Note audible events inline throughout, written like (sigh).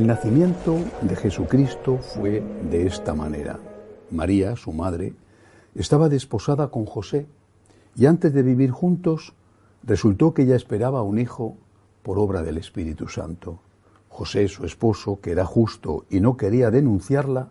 El nacimiento de Jesucristo fue de esta manera. María, su madre, estaba desposada con José y antes de vivir juntos resultó que ella esperaba un hijo por obra del Espíritu Santo. José, su esposo, que era justo y no quería denunciarla,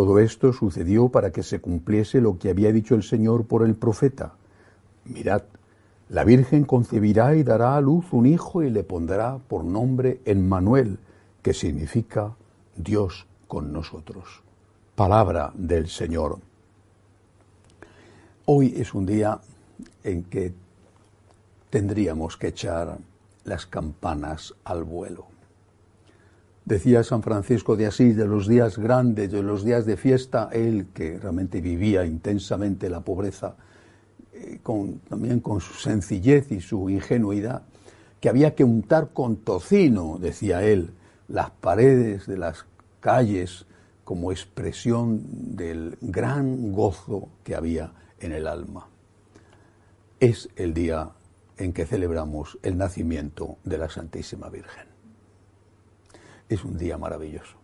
Todo esto sucedió para que se cumpliese lo que había dicho el Señor por el profeta. Mirad, la Virgen concebirá y dará a luz un hijo y le pondrá por nombre Emmanuel, que significa Dios con nosotros. Palabra del Señor. Hoy es un día en que tendríamos que echar las campanas al vuelo. Decía San Francisco de Asís de los días grandes, de los días de fiesta, él que realmente vivía intensamente la pobreza, eh, también con su sencillez y su ingenuidad, que había que untar con tocino, decía él, las paredes de las calles como expresión del gran gozo que había en el alma. Es el día en que celebramos el nacimiento de la Santísima Virgen. Es un día maravilloso.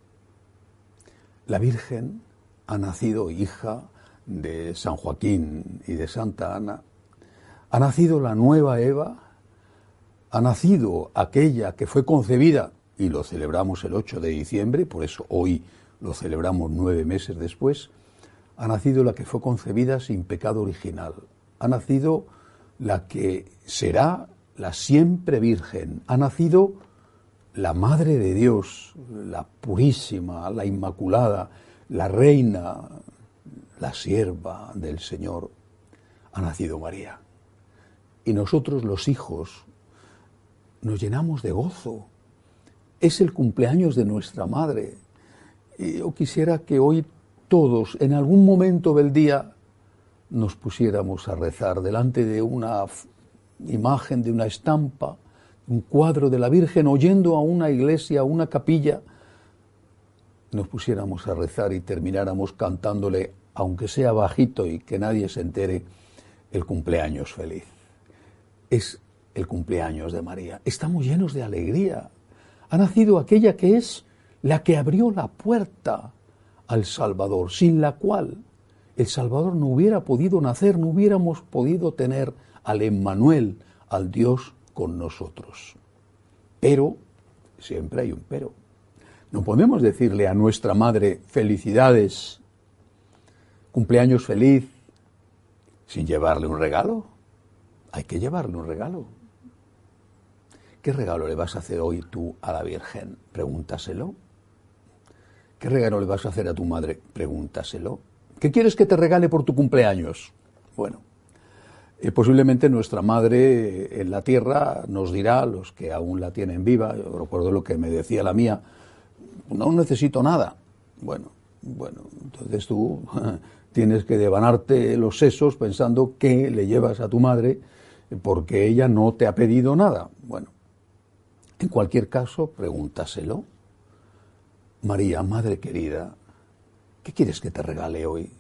La Virgen ha nacido hija de San Joaquín y de Santa Ana. Ha nacido la nueva Eva. Ha nacido aquella que fue concebida y lo celebramos el 8 de diciembre, por eso hoy lo celebramos nueve meses después, ha nacido la que fue concebida sin pecado original, ha nacido la que será la siempre virgen, ha nacido la Madre de Dios, la purísima, la Inmaculada, la Reina, la sierva del Señor, ha nacido María. Y nosotros los hijos nos llenamos de gozo es el cumpleaños de nuestra madre. Y yo quisiera que hoy todos, en algún momento del día, nos pusiéramos a rezar delante de una imagen, de una estampa, un cuadro de la Virgen, oyendo a una iglesia, a una capilla, nos pusiéramos a rezar y termináramos cantándole, aunque sea bajito y que nadie se entere, el cumpleaños feliz. Es el cumpleaños de María. Estamos llenos de alegría, ha nacido aquella que es la que abrió la puerta al Salvador, sin la cual el Salvador no hubiera podido nacer, no hubiéramos podido tener al Emmanuel, al Dios con nosotros. Pero, siempre hay un pero. No podemos decirle a nuestra madre felicidades, cumpleaños feliz, sin llevarle un regalo. Hay que llevarle un regalo. ¿Qué regalo le vas a hacer hoy tú a la Virgen? Pregúntaselo. ¿Qué regalo le vas a hacer a tu madre? Pregúntaselo. ¿Qué quieres que te regale por tu cumpleaños? Bueno, eh, posiblemente nuestra madre en la tierra nos dirá, los que aún la tienen viva, yo recuerdo lo que me decía la mía, no necesito nada. Bueno, bueno, entonces tú (laughs) tienes que devanarte los sesos pensando que le llevas a tu madre porque ella no te ha pedido nada. Bueno, en cualquier caso, pregúntaselo. María, Madre querida, ¿qué quieres que te regale hoy?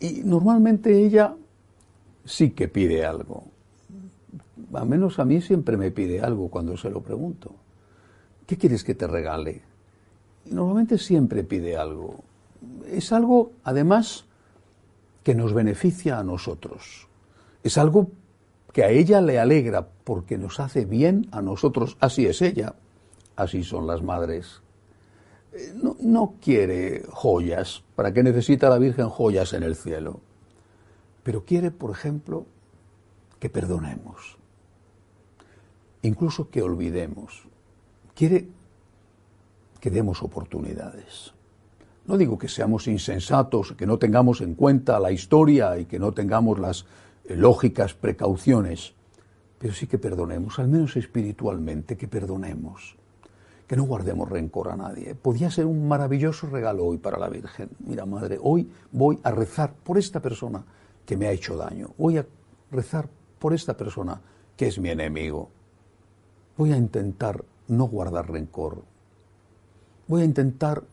Y normalmente ella sí que pide algo. Al menos a mí siempre me pide algo cuando se lo pregunto. ¿Qué quieres que te regale? Y normalmente siempre pide algo. Es algo, además, que nos beneficia a nosotros. Es algo que a ella le alegra porque nos hace bien a nosotros. Así es ella, así son las madres. Eh, no, no, quiere joyas, ¿para qué necesita la Virgen joyas en el cielo? Pero quiere, por ejemplo, que perdonemos, incluso que olvidemos. Quiere que demos oportunidades. No digo que seamos insensatos, que no tengamos en cuenta la historia y que no tengamos las lógicas precauciones, pero sí que perdonemos, al menos espiritualmente, que perdonemos, que no guardemos rencor a nadie. Podía ser un maravilloso regalo hoy para la Virgen. Mira, Madre, hoy voy a rezar por esta persona que me ha hecho daño. Voy a rezar por esta persona que es mi enemigo. Voy a intentar no guardar rencor. Voy a intentar,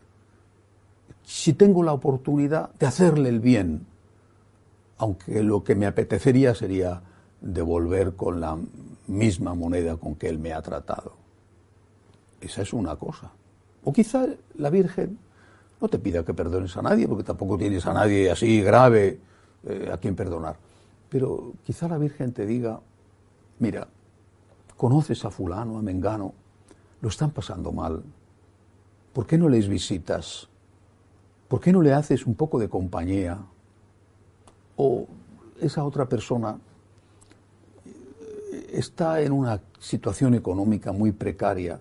si tengo la oportunidad, de hacerle el bien, aunque lo que me apetecería sería devolver con la misma moneda con que él me ha tratado. Esa es una cosa. O quizá la Virgen no te pida que perdones a nadie, porque tampoco tienes a nadie así grave eh, a quien perdonar. Pero quizá la Virgen te diga, mira, conoces a fulano, a Mengano, lo están pasando mal. ¿Por qué no les visitas? ¿Por qué no le haces un poco de compañía? O esa otra persona está en una situación económica muy precaria.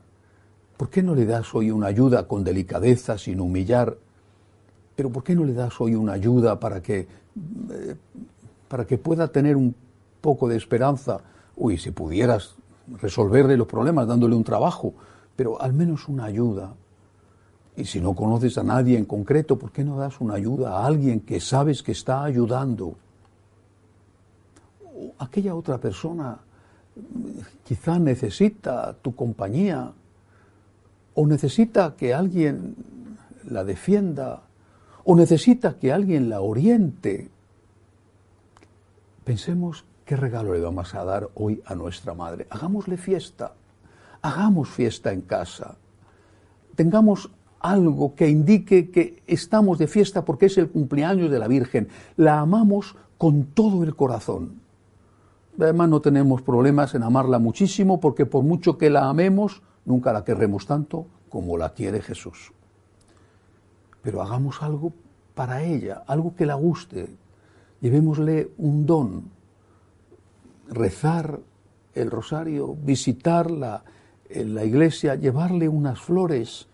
¿Por qué no le das hoy una ayuda con delicadeza, sin humillar? Pero ¿por qué no le das hoy una ayuda para que, eh, para que pueda tener un poco de esperanza? Uy, si pudieras resolverle los problemas dándole un trabajo, pero al menos una ayuda. Y si no conoces a nadie en concreto, ¿por qué no das una ayuda a alguien que sabes que está ayudando? aquella otra persona quizá necesita tu compañía o necesita que alguien la defienda o necesita que alguien la oriente. Pensemos qué regalo le vamos a dar hoy a nuestra madre. Hagámosle fiesta, hagamos fiesta en casa. Tengamos algo que indique que estamos de fiesta porque es el cumpleaños de la Virgen. La amamos con todo el corazón. Además no tenemos problemas en amarla muchísimo porque por mucho que la amemos, nunca la querremos tanto como la quiere Jesús. Pero hagamos algo para ella, algo que la guste. Llevémosle un don, rezar el rosario, visitarla en la iglesia, llevarle unas flores,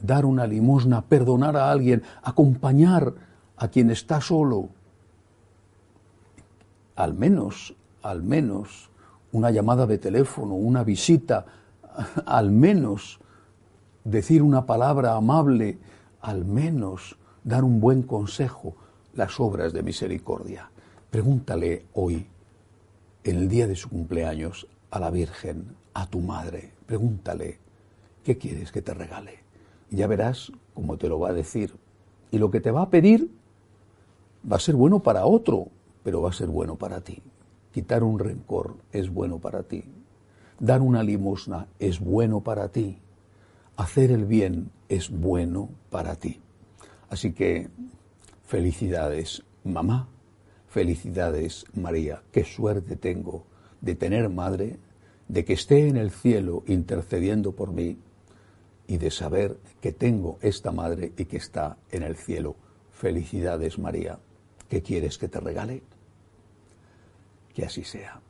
dar una limosna, perdonar a alguien, acompañar a quien está solo. Al menos al menos una llamada de teléfono, una visita, (laughs) al menos decir una palabra amable, al menos dar un buen consejo, las obras de misericordia. Pregúntale hoy, en el día de su cumpleaños, a la Virgen, a tu madre, pregúntale, ¿qué quieres que te regale? Y ya verás cómo te lo va a decir. Y lo que te va a pedir va a ser bueno para otro, pero va a ser bueno para ti. Quitar un rencor es bueno para ti. Dar una limosna es bueno para ti. Hacer el bien es bueno para ti. Así que felicidades, mamá. Felicidades, María. Qué suerte tengo de tener madre, de que esté en el cielo intercediendo por mí y de saber que tengo esta madre y que está en el cielo. Felicidades, María. ¿Qué quieres que te regale? Que así sea.